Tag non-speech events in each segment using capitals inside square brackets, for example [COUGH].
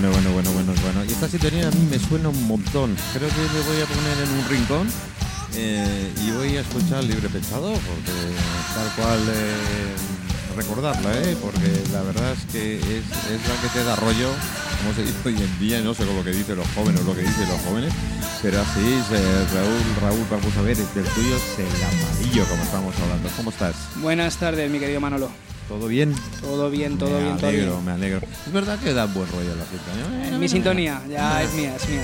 Bueno, bueno, bueno, bueno, bueno. Y esta sintonía a mí me suena un montón. Creo que me voy a poner en un rincón eh, y voy a escuchar Libre Pensado, porque tal cual eh, recordarla, ¿eh? porque la verdad es que es, es la que te da rollo, como se dice hoy en día, no sé con lo que dicen los jóvenes lo que dicen los jóvenes, pero así es, eh, Raúl, Raúl, vamos a ver, el tuyo es el amarillo, como estamos hablando. ¿Cómo estás? Buenas tardes, mi querido Manolo. ¿Todo bien? Todo bien, todo me bien, todo alegro, bien. me alegro. Es verdad que da buen rollo la sintonía. Eh, Mi sintonía, ya es mía, es mía.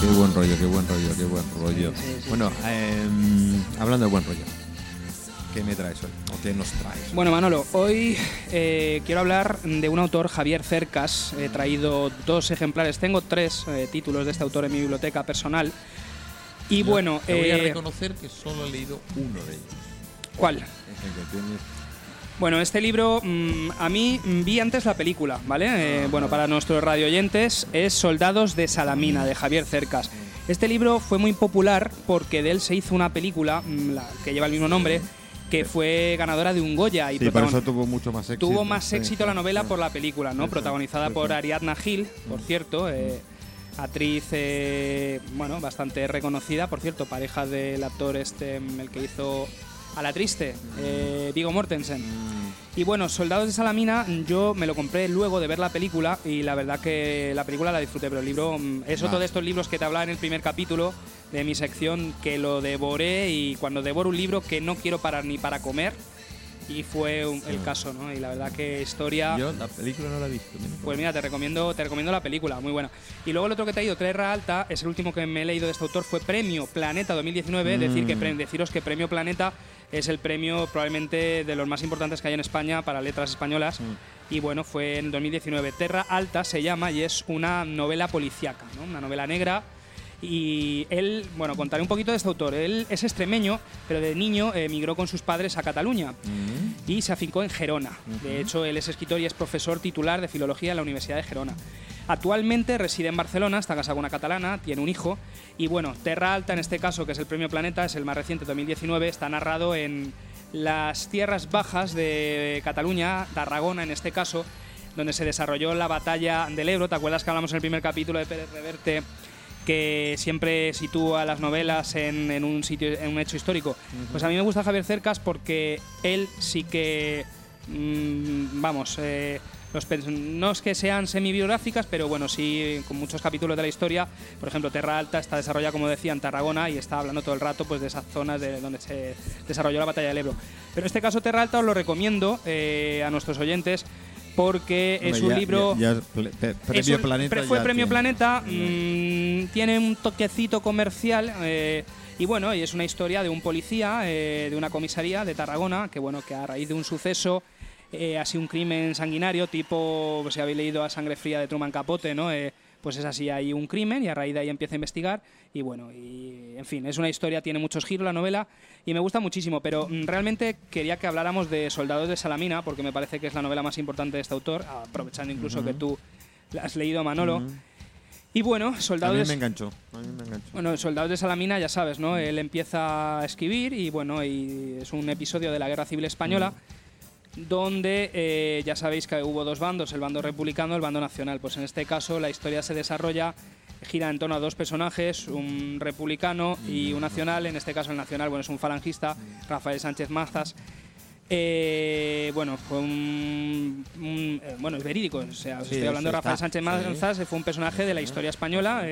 Qué buen rollo, qué buen rollo, qué buen rollo. Sí, sí, sí. Bueno, em, hablando de buen rollo, ¿qué me traes hoy? ¿O qué nos traes? Bueno, Manolo, hoy eh, quiero hablar de un autor, Javier Cercas. He traído dos ejemplares, tengo tres eh, títulos de este autor en mi biblioteca personal. Y bueno, te voy a eh, reconocer que solo he leído uno de ellos. ¿cuál? El que tiene- Bueno, este libro mm, a mí mm, vi antes la película, ¿vale? Eh, bueno, para nuestros radioyentes es Soldados de Salamina, de Javier Cercas. Este libro fue muy popular porque de él se hizo una película mm, la- que lleva el mismo nombre, que fue ganadora de un Goya y Sí, por eso tuvo mucho más éxito. tuvo más éxito la novela por la película, ¿no? Protagonizada por. Ariadna Gil, por cierto, eh, actriz, eh, bueno, bastante reconocida, por cierto, pareja del actor este, el que hizo a la triste, eh, Viggo Mortensen. Y bueno, Soldados de Salamina, yo me lo compré luego de ver la película y la verdad que la película la disfruté, pero el libro mm, es otro de estos libros que te hablaba en el primer capítulo de mi sección que lo devoré y cuando devoro un libro que no quiero parar ni para comer y fue un- el caso, ¿no? Y la verdad que historia... Yo la película no la he visto. mira. Pues mira, te recomiendo, te recomiendo la película, muy buena. Y luego el otro que te ha ido, Tierra Alta, es el último que me he leído de este autor, fue Premio Planeta 2019. Mm. Decir que, deciros que Premio Planeta es el premio probablemente de los más importantes que hay en España para letras españolas. Mm. Y bueno, fue en 2019. Terra Alta se llama y es una novela policíaca, ¿no? una novela negra. Y él, bueno, contaré un poquito de este autor. Él es extremeño, pero de niño emigró con sus padres a Cataluña Mm. y se afincó en Gerona. De hecho, él es escritor y es profesor titular de filología en la Universidad de Gerona. Actualmente reside en Barcelona, está casado con una catalana, tiene un hijo y bueno, Terra Alta en este caso, que es el premio Planeta, es el más reciente 2019, está narrado en las tierras bajas de Cataluña, Tarragona en este caso, donde se desarrolló la batalla del Ebro. ¿Te acuerdas que hablamos en el primer capítulo de Pérez Reverte? que siempre sitúa las novelas en, en un sitio, en un hecho histórico. Pues a mí me gusta Javier Cercas porque él sí que, mm, vamos, eh, los no es que sean semi-biográficas, pero bueno, sí con muchos capítulos de la historia. Por ejemplo, Terra Alta está desarrollada, como decía, en Tarragona y está hablando todo el rato pues, de esas zonas de donde se desarrolló la batalla del Ebro. Pero en este caso, Terra Alta os lo recomiendo eh, a nuestros oyentes porque es Hombre, un ya- libro... ya- ya ple- pe- Es premio un- Planeta. pre- fue Premio tiene. Planeta, mm, tiene un toquecito comercial eh, y bueno, y es una historia de un policía eh, de una comisaría de Tarragona que bueno, que a raíz de un suceso eh, así un crimen sanguinario tipo, pues, si habéis leído a Sangre Fría de Truman Capote, ¿no? Eh, pues es así, hay un crimen y a raíz de ahí empieza a investigar y bueno, y en fin, es una historia, tiene muchos giros la novela y me gusta muchísimo, pero mm, realmente quería que habláramos de Soldados de Salamina porque me parece que es la novela más importante de este autor, aprovechando incluso que tú la has leído, Manolo. Y bueno, A mí Soldados me enganchó. A mí me enganchó. bueno, Soldados de Salamina, ya sabes, ¿no? Él empieza a escribir y bueno, y es un episodio de la Guerra Civil Española donde eh, ya sabéis que hubo dos bandos, el bando republicano y el bando nacional. Pues en este caso la historia se desarrolla, gira en torno a dos personajes, un republicano y un nacional. En este caso el nacional, bueno, es un falangista, Rafael Sánchez Mazas. Eh, bueno, fue un, un- eh, bueno, es verídico, o sea, os Sí, estoy hablando de Rafael está, Sánchez sí. Mazas, fue un personaje de la historia española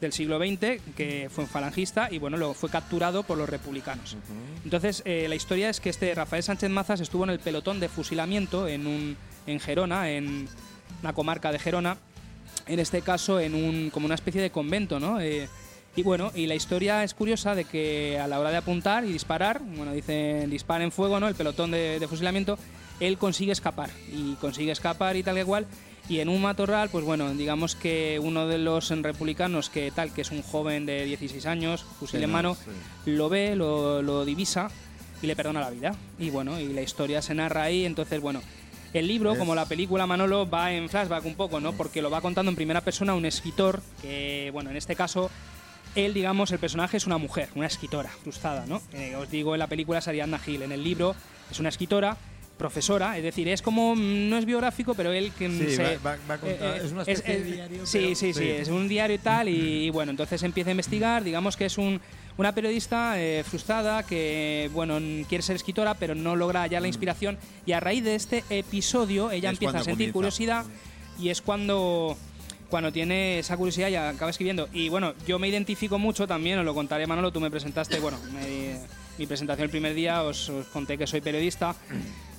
del siglo XX que fue un falangista y bueno, luego fue capturado por los republicanos. Entonces, eh, la historia es que este Rafael Sánchez Mazas estuvo en el pelotón de fusilamiento en, un, en Gerona, en una comarca de Gerona, en este caso en un, como una especie de convento, ¿no? Eh, y bueno, y la historia es curiosa de que a la hora de apuntar y disparar, bueno, dicen dispara en fuego, ¿no? El pelotón de, de fusilamiento, él consigue escapar y consigue escapar y tal que cual. Y en un matorral, pues bueno, digamos que uno de los republicanos que tal, que es un joven de 16 años, fusil Sí, en no, mano, sí. lo ve, lo, lo divisa y le perdona la vida. Y bueno, y la historia se narra ahí, entonces bueno, El libro, Es- como la película Manolo, va en flashback un poco, ¿no? Porque lo va contando en primera persona un escritor que, bueno, en este caso, él, digamos, el personaje es una mujer, una escritora frustrada, ¿no? Eh, os digo, en la película es Ariadna Gil, en el libro es una escritora profesora, es decir, es como, mm, no es biográfico, pero él que mm, Sí, se- va- va- va a contar- es una especie de diario, Sí, pero- sí, sí, sí. es un diario y tal, y, y bueno, entonces empieza a investigar, digamos que es un, una periodista eh, frustrada que, bueno, quiere ser escritora, pero no logra hallar la inspiración, y a raíz de este episodio ella. Es empieza a sentir comienza. curiosidad, y es cuando cuando tiene esa curiosidad y acaba escribiendo. Y bueno, yo me identifico mucho también, os lo contaré Manolo, tú me presentaste, bueno, me- mi presentación el primer día os, os conté que soy periodista.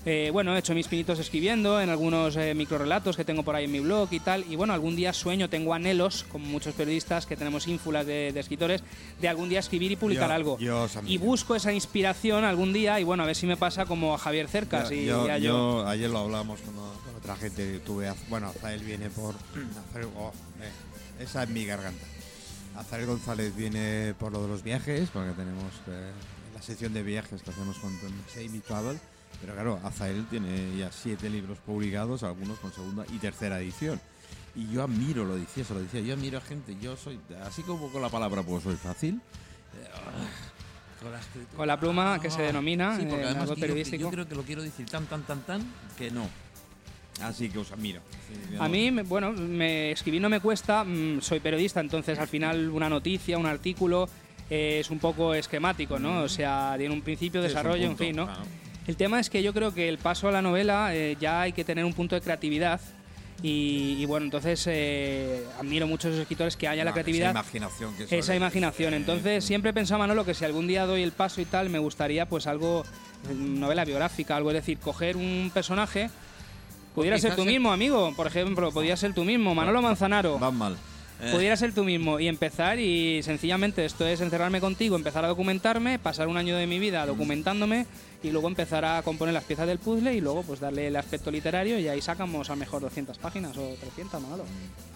Eh, bueno, he hecho mis pinitos escribiendo en algunos eh, microrelatos que tengo por ahí en mi blog y tal. Y bueno, algún día sueño, tengo anhelos, como muchos periodistas que tenemos ínfulas de, de escritores, de algún día escribir y publicar Yo- algo. yo y busco esa inspiración algún día y bueno, a ver si me pasa como a Javier Cercas. Yo, y, yo- y a yo- ayer lo hablábamos con, con otra gente que tuve. Bueno, Azael viene por. [CLEARS THROAT] Oh, eh, esa es mi garganta. Azael González viene por lo de los viajes, porque tenemos la sección de viajes que hacemos con Save Travel. Pero claro, Azael tiene ya siete libros publicados, algunos con segunda y tercera edición. Y yo admiro, lo decía, se lo decía, yo admiro a gente, yo soy, así como con la palabra, pues soy fácil. eh, con la escritura, Con la pluma que se denomina, Sí, porque eh, además algo que yo- periodístico. Yo, creo que lo quiero decir tan, tan, tan, tan que no. Así que os admiro. Sí, A mí, me- bueno, me, escribir no me cuesta, mm, soy periodista, entonces al final una noticia, un artículo eh, es un poco esquemático, ¿no? O sea, tiene un principio, Sí, es un desarrollo, en fin, ¿no? claro. El tema es que yo creo que el paso a la novela eh, ya hay que tener un punto de creatividad y, y bueno, entonces eh, admiro mucho a esos escritores que haya la No, creatividad. Esa imaginación que Esa imaginación. eh, Entonces, siempre he pensado, Manolo, que si algún día doy el paso y tal, me gustaría pues algo, eh, novela biográfica, algo, es decir, coger un personaje. Pudiera ser quizás tú mismo, amigo, por ejemplo, podría ser tú mismo, Manolo Manzanaro. Van mal. Eh, Pudiera ser tú mismo y empezar y sencillamente esto es encerrarme contigo, empezar a documentarme, pasar un año de mi vida documentándome y luego empezar a componer las piezas del puzzle y luego pues darle el aspecto literario y ahí sacamos a lo mejor 200 páginas o 300, Manolo.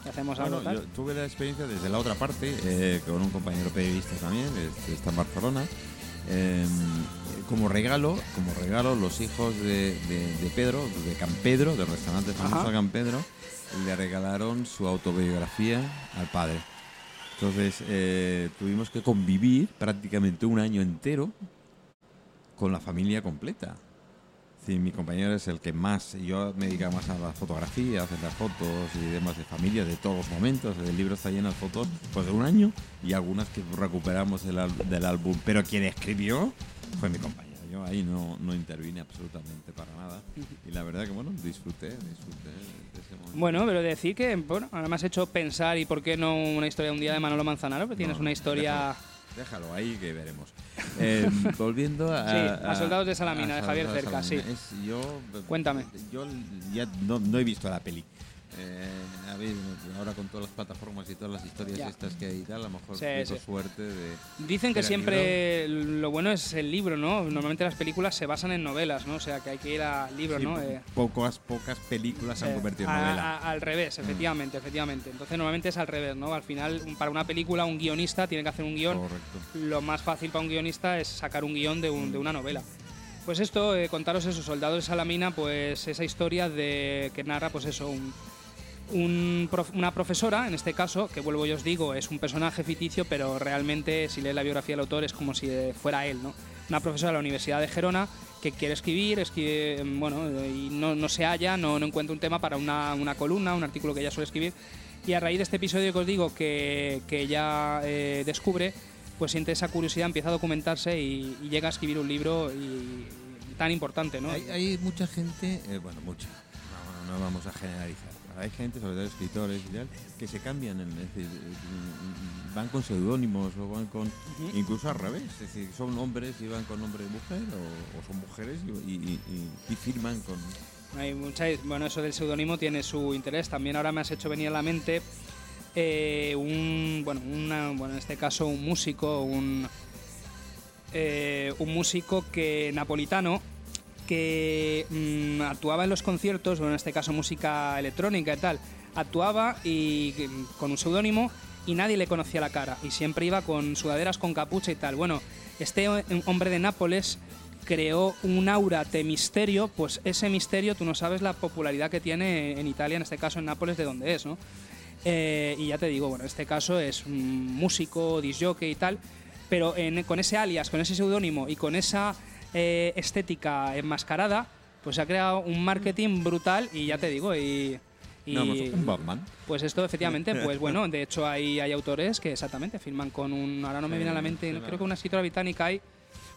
Y hacemos algo Bueno, tal. yo tuve la experiencia desde la otra parte, eh, con un compañero periodista también, que está en Barcelona. Eh, como regalo, como regalo, los hijos de, de- de Pedro, de Campedro, del restaurante famoso. Campedro, le regalaron su autobiografía al padre. Entonces eh, tuvimos que convivir prácticamente un año entero con la familia completa. Sí, mi compañero es el que más, yo me dedico más a la fotografía, a las fotos y demás de familia, de todos los momentos. El libro está lleno de fotos pues, de un año y algunas que recuperamos del, del álbum. Pero quien escribió fue mi compañero. Yo ahí no, no intervine absolutamente para nada. Y la verdad que, bueno, disfruté, disfruté de ese momento. Bueno, pero decir que, bueno, ahora me has hecho pensar y por qué no una historia un día de Manolo Manzanaro, que tienes No, una historia... Déjalo, déjalo ahí que veremos. Eh, [LAUGHS] volviendo a, Sí, a Soldados de Salamina, de Javier Cerca, sí. Es- yo, Cuéntame. Yo ya no, no he visto la peli. Eh, a ver, ahora con todas las plataformas y todas las historias Ya. estas que hay y tal, a lo mejor Sí, tengo sí. suerte de... Dicen que siempre lo bueno es el libro, ¿no? Normalmente las películas se basan en novelas, ¿no? O sea, que hay que ir al libro, Sí, ¿no? Eh, pocas, pocas películas se han convertido en a- novela. Mm. a- al revés, efectivamente, efectivamente. Entonces normalmente es al revés, ¿no? Al final, para una película, un guionista tiene que hacer un guion. Correcto. Lo más fácil para un guionista es sacar un guion de, un- de una novela. Pues esto, eh, contaros eso, Soldados de Salamina, pues esa historia de que narra, pues eso, un, un prof- una profesora, en este caso, que vuelvo y os digo, es un personaje ficticio, pero realmente si lees la biografía del autor es como si eh, fuera él, ¿no? Una profesora de la Universidad de Gerona que quiere escribir, escribe, mm, bueno, eh, y no, no se halla, no, no encuentra un tema para una, una columna, un artículo que ella suele escribir. Y a raíz de este episodio que os digo que, que ella eh, descubre, pues siente esa curiosidad, empieza a documentarse y, y llega a escribir un libro y, y tan importante, ¿no? Hay, hay mucha gente, eh, bueno, mucha, no, vamos a generalizar. Hay gente, sobre todo escritores y tal, que se cambian, en- es decir, van con seudónimos o van con, incluso al revés, es decir, son hombres y van con nombre de mujer o, o son mujeres y, y- y- y firman con... Hay mucha, bueno, eso del seudónimo tiene su interés. También ahora me has hecho venir a la mente eh, un, bueno, una- bueno, en este caso un músico, un, eh, un músico que napolitano que mm, actuaba en los conciertos, bueno, en este caso música electrónica y tal, actuaba y mm, con un seudónimo y nadie le conocía la cara y siempre iba con sudaderas con capucha y tal. Bueno, este ho- hombre de Nápoles creó un aura de misterio, pues ese misterio tú no sabes la popularidad que tiene en Italia, en este caso en Nápoles, de donde es, ¿no? Eh, y ya te digo, bueno, en este caso es un músico, disjockey y tal, pero con ese alias, con ese seudónimo y con esa eh, estética enmascarada, pues se ha creado un marketing brutal y ya te digo, y... y un Batman. Pues esto efectivamente, pues bueno, de hecho hay, hay autores que exactamente firman con un, ahora no me viene a la mente, creo que una escritora británica hay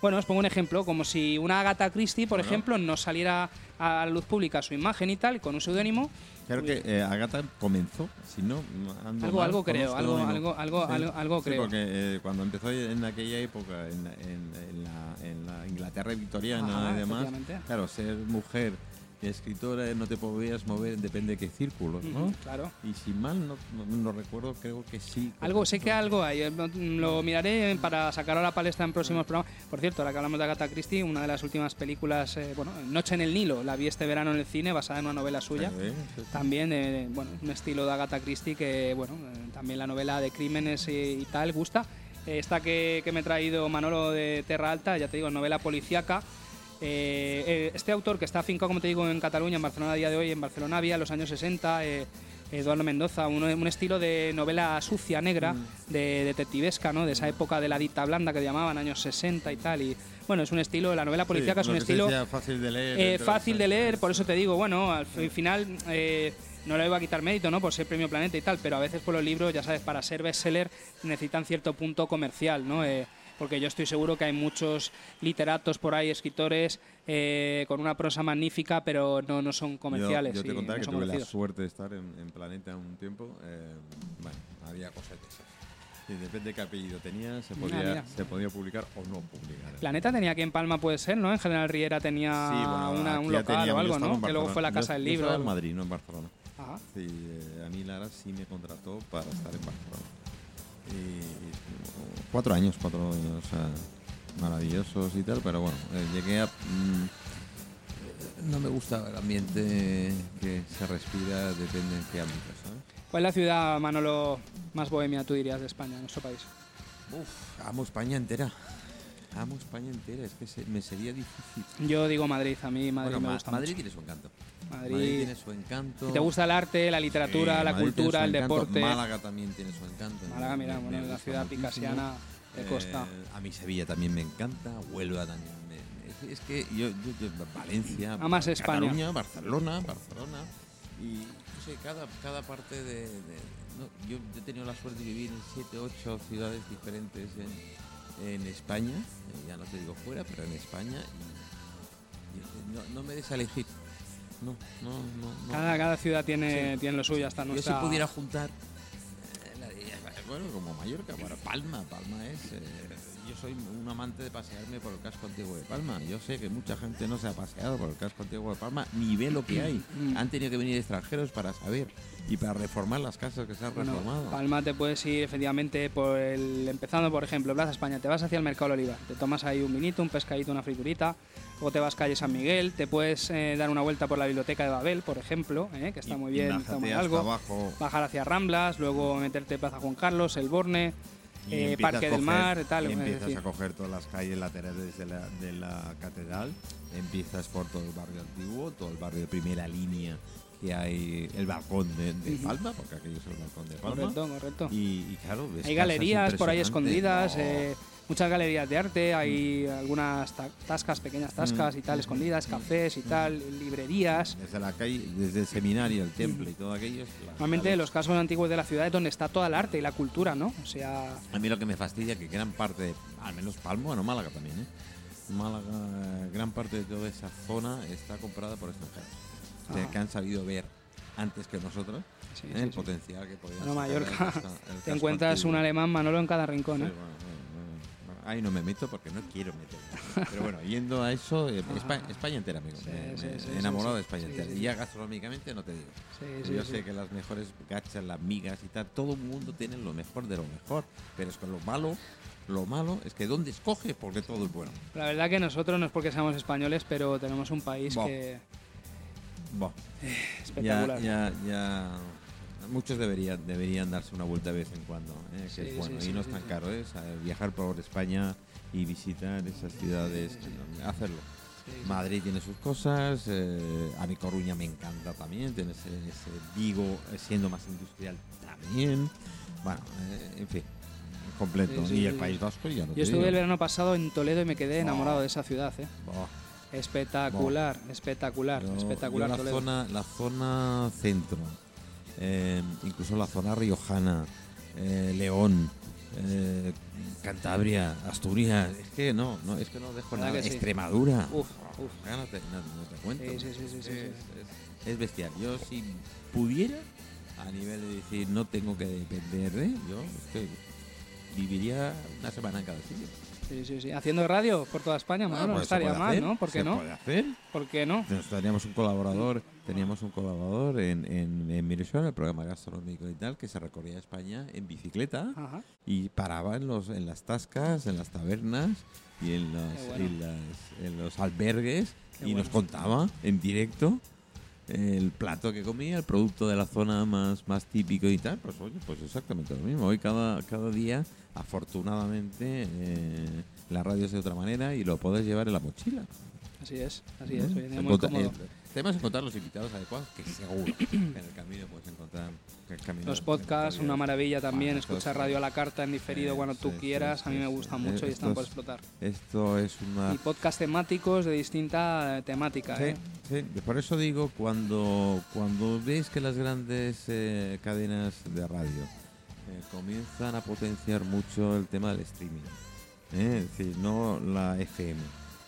bueno, os pongo un ejemplo, como si una Agatha Christie, por ejemplo, no saliera a la luz pública su imagen y tal, con un seudónimo. Claro que eh, Agatha comenzó, si no, algo, algo creo, algo, algo, algo, algo, creo. porque eh, cuando empezó en aquella época, en, en, la, en la, Inglaterra victoriana y demás, claro, ser mujer escritora no te podías mover, depende de qué círculos, ¿no? claro. Y si mal no, no, recuerdo, creo que sí. Algo, sé que algo hay. Eh, lo miraré para sacar a la palestra en próximos programas. Por cierto, ahora que hablamos de Agatha Christie, una de las últimas películas, eh, bueno, Noche en el Nilo, la vi este verano en el cine, basada en una novela suya. También, eh, bueno, un estilo de Agatha Christie que, bueno, también la novela de crímenes y, tal gusta. Esta que, que me he traído Manolo de Terra Alta, ya te digo, novela policíaca eh, eh, este autor que está afincado, como te digo, en Cataluña, en Barcelona a día de hoy, en Barcelona había los años 60, eh, Eduardo Mendoza, un, estilo de novela sucia, negra, mm. de detectivesca, ¿no? de esa época de la dicta blanda que llamaban, años 60 y tal. Y bueno, es un estilo, la novela policíaca es un estilo fácil de leer. fácil de leer, por eso te digo, bueno, al final no le iba a quitar mérito, ¿no? Por ser premio Planeta y tal, pero a veces por los libros, ya sabes, para ser bestseller necesitan cierto punto comercial, ¿no? Porque yo estoy seguro que hay muchos literatos por ahí, escritores, eh, con una prosa magnífica, pero no, no son comerciales. Yo, te contaré que tuve la suerte de estar en, Planeta un tiempo. Eh, bueno, había cosas de esas. Y depende de qué apellido tenía, se ah, podía, se podía publicar o no publicar. Planeta tenía aquí en Palma, puede ser, ¿no? En General Riera tenía un local o algo, ¿no? Que luego fue la Casa del Libro. Yo en Madrid, no en Barcelona. Ajá. Sí, eh, a mí Lara sí me contrató para estar en Barcelona. Y, cuatro años, cuatro años maravillosos y tal, pero bueno, eh, llegué a... Mm, no me gusta el ambiente que se respira, depende en qué ámbito, ¿sabes? ¿Cuál es la ciudad, Manolo, más bohemia, tú dirías, de España, en nuestro país? Uf, amo España entera. Amo España entera, es que me sería difícil. Yo digo Madrid, a mí Madrid me gusta Madrid tiene su encanto. Madrid, tiene su encanto. ¿Te gusta el arte, la literatura, la cultura, el deporte? Málaga también tiene su encanto. Málaga, mira, bueno, la ciudad picasiana de eh, costa. a mí Sevilla también me encanta, Huelva también. Me, es, que yo, yo, Valencia, Amas España. Cataluña, Barcelona, Barcelona. Y no sé, cada, cada parte de. yo, he tenido la suerte de vivir en siete, ocho ciudades diferentes en, en España, eh, ya no te digo fuera, pero en España. Y, no, no me des a elegir no, no, no. Cada, cada ciudad tiene, tiene lo suyo, hasta nuestra... Yo si pudiera juntar, eh, bueno, como Mallorca, bueno, Palma, Palma es... Eh, yo soy un amante de pasearme por el casco antiguo de Palma. Yo sé que mucha gente no se ha paseado por el casco antiguo de Palma ni ve lo que hay. Mm. Han tenido que venir extranjeros para saber y para reformar las casas que se han reformado. Palma te puedes ir efectivamente por el empezando por ejemplo Plaza España, te vas hacia el Mercado Oliva, te tomas ahí un vinito, un pescadito, una friturita, luego te vas calle San Miguel, te puedes eh, dar una vuelta por la biblioteca de Babel, por ejemplo, eh, que está muy bien, está muy algo, bajar hacia Ramblas, luego meterte Plaza Juan Carlos, El Borne, eh, Parque del Mar, tal. Y empiezas a coger todas las calles laterales de la, de la catedral, empiezas por todo el barrio antiguo, todo el barrio de primera línea que hay el balcón de, Palma, porque aquello es el balcón de Palma. Correcto, correcto. Y, claro, hay galerías por ahí escondidas, eh, muchas galerías de arte, hay algunas tascas, pequeñas tascas y tal, escondidas, cafés y tal, librerías. Desde la calle, desde el seminario, el templo y todo aquello. Normalmente los casos antiguos de la ciudad es donde está toda el arte y la cultura, ¿no? O sea... A mí lo que me fastidia es que gran parte, al menos Palma, bueno, Málaga también, ¿eh? Málaga, gran parte de toda esa zona está comprada por extranjeros que han sabido ver antes que nosotros ¿eh? el potencial que podía Bueno, Mallorca, [LAUGHS] te encuentras un alemán Manolo en cada rincón. ¿eh? Ahí no me meto porque no quiero meterme. Pero bueno, yendo a eso, eh, España, entera, amigo. enamorado de España entera. Y ya gastronómicamente no te digo. Yo sé que las mejores gachas, las migas y tal, todo el mundo tiene lo mejor de lo mejor. Pero es que lo malo lo malo es que ¿dónde escoge? Porque todo es bueno. La verdad que nosotros no es porque seamos españoles, pero tenemos un país que Espectacular. Ya, ya, ya muchos deberían deberían darse una vuelta de vez en cuando, ¿eh? que es bueno sí, y no es tan caro, ¿eh? Viajar por España y visitar esas ciudades, hacerlo. Madrid tiene sus cosas, eh, a mi Coruña me encanta también, tiene ese, ese Vigo eh, siendo más industrial también. Bueno, eh, en fin, completo. Sí, sí, y el sí. País Vasco ya no te Yo estuve digo. el verano pasado en Toledo y me quedé enamorado Oh. de esa ciudad. ¿eh? Espectacular, espectacular, Yo- espectacular. yo la Toledo. zona, la zona centro, eh, incluso la zona riojana, eh, León, eh, Cantabria, Asturias, es que no, no, es que no dejo ¿Verdad nada. que sí? Extremadura, Uf, uf. Ya no te, no- no te cuento. Sí, sí, sí, sí, sí, es, sí. es- es bestial. Yo si pudiera, a nivel de decir no tengo que depender de, yo es que viviría una semana en cada sitio. Sí, sí, sí. Haciendo radio por toda España, Manolo, Ah, no pues estaría mal, hacer, ¿no? ¿Por qué se no? puede hacer. ¿Por qué no? Entonces, teníamos un colaborador, teníamos un colaborador en, en, en el programa gastronómico y tal, que se recorría España en bicicleta Ajá. y paraba en los en las tascas, en las tabernas y en, Qué bueno. y las- en los albergues Qué y nos contaba en directo el plato que comía, el producto de la zona más, más típico y tal. Pues oye, pues exactamente lo mismo. Hoy cada, cada día, afortunadamente, eh, la radio es de otra manera y lo puedes llevar en la mochila. Así es, así es. ¿Mm? Hoy en día muy Encontra- cómodo. eh, Tenemos que encontrar los invitados adecuados, que seguro en el camino puedes encontrar. que el camino- Los podcasts, una maravilla también. Escuchar radio a la carta en diferido cuando tú sí, quieras. a mí me sí, gustan sí. mucho y están Estos- por explotar. Esto es una. Y podcast temáticos de distinta eh, temática. Sí, ¿eh? sí, por eso digo, cuando, cuando ves que las grandes eh, cadenas de radio eh, comienzan a potenciar mucho el tema del streaming, ¿eh? es decir, no la FM,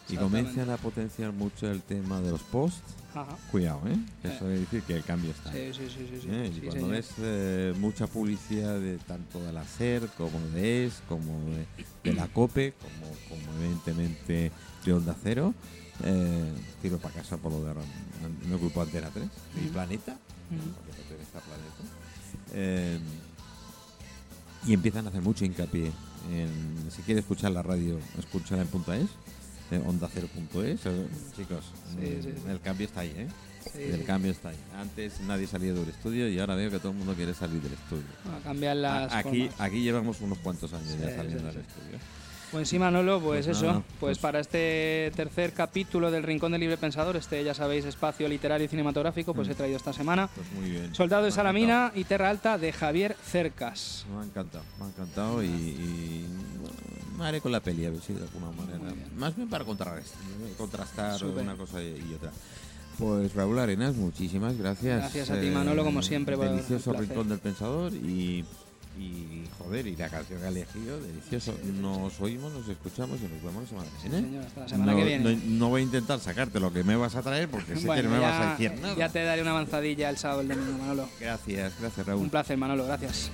y comienzan a potenciar mucho el tema de los posts, Ajá. cuidado, ¿eh? eso quiere decir que el cambio está. Sí, sí, sí, sí. sí. ¿eh? Sí, y cuando ves eh, mucha publicidad de tanto de la SER como de ES, como de, de la COPE, como, como evidentemente de Onda Cero, eh, tiro para casa por lo de me ocupo Antena 3, mi Ujú. planeta, Ujú. porque Planeta, y empiezan a hacer mucho hincapié en, si quieres escuchar la radio, escúchala en punto .es, onda cero.es, eh, chicos, Sí, sí, sí. el cambio está ahí, ¿eh? Sí, El cambio está ahí. Antes nadie salía del estudio y ahora veo que todo el mundo quiere salir del estudio. A cambiar las A- aquí, formas. aquí llevamos unos cuantos años Sí, ya saliendo sí. del estudio. Pues sí, Manolo, pues, Pues eso. pues, pues- para este tercer capítulo del Rincón del Libre Pensador, este ya sabéis, espacio literario y cinematográfico, pues Mm. he traído esta semana Pues muy bien. Soldado de Me Salamina y Terra Alta de Javier Cercas. Me ha encantado, me ha encantado y, y, bueno, me haré con la peli a ver si de alguna manera. Más bien para contrastar Súper. una cosa y, y otra. Pues Raúl Arenas, muchísimas gracias. Gracias a ti, Manolo, como siempre, por el Delicioso rincón del pensador y, y joder, y la canción que ha elegido, delicioso. Nos oímos, nos escuchamos y nos vemos la semana que viene. señor, hasta la semana no, que viene. No, no voy a intentar sacarte lo que me vas a traer porque sé que no me ya, vas a decir nada. ya te daré una avanzadilla el sábado el domingo, Manolo. Gracias, gracias Raúl. Un placer, Manolo, gracias.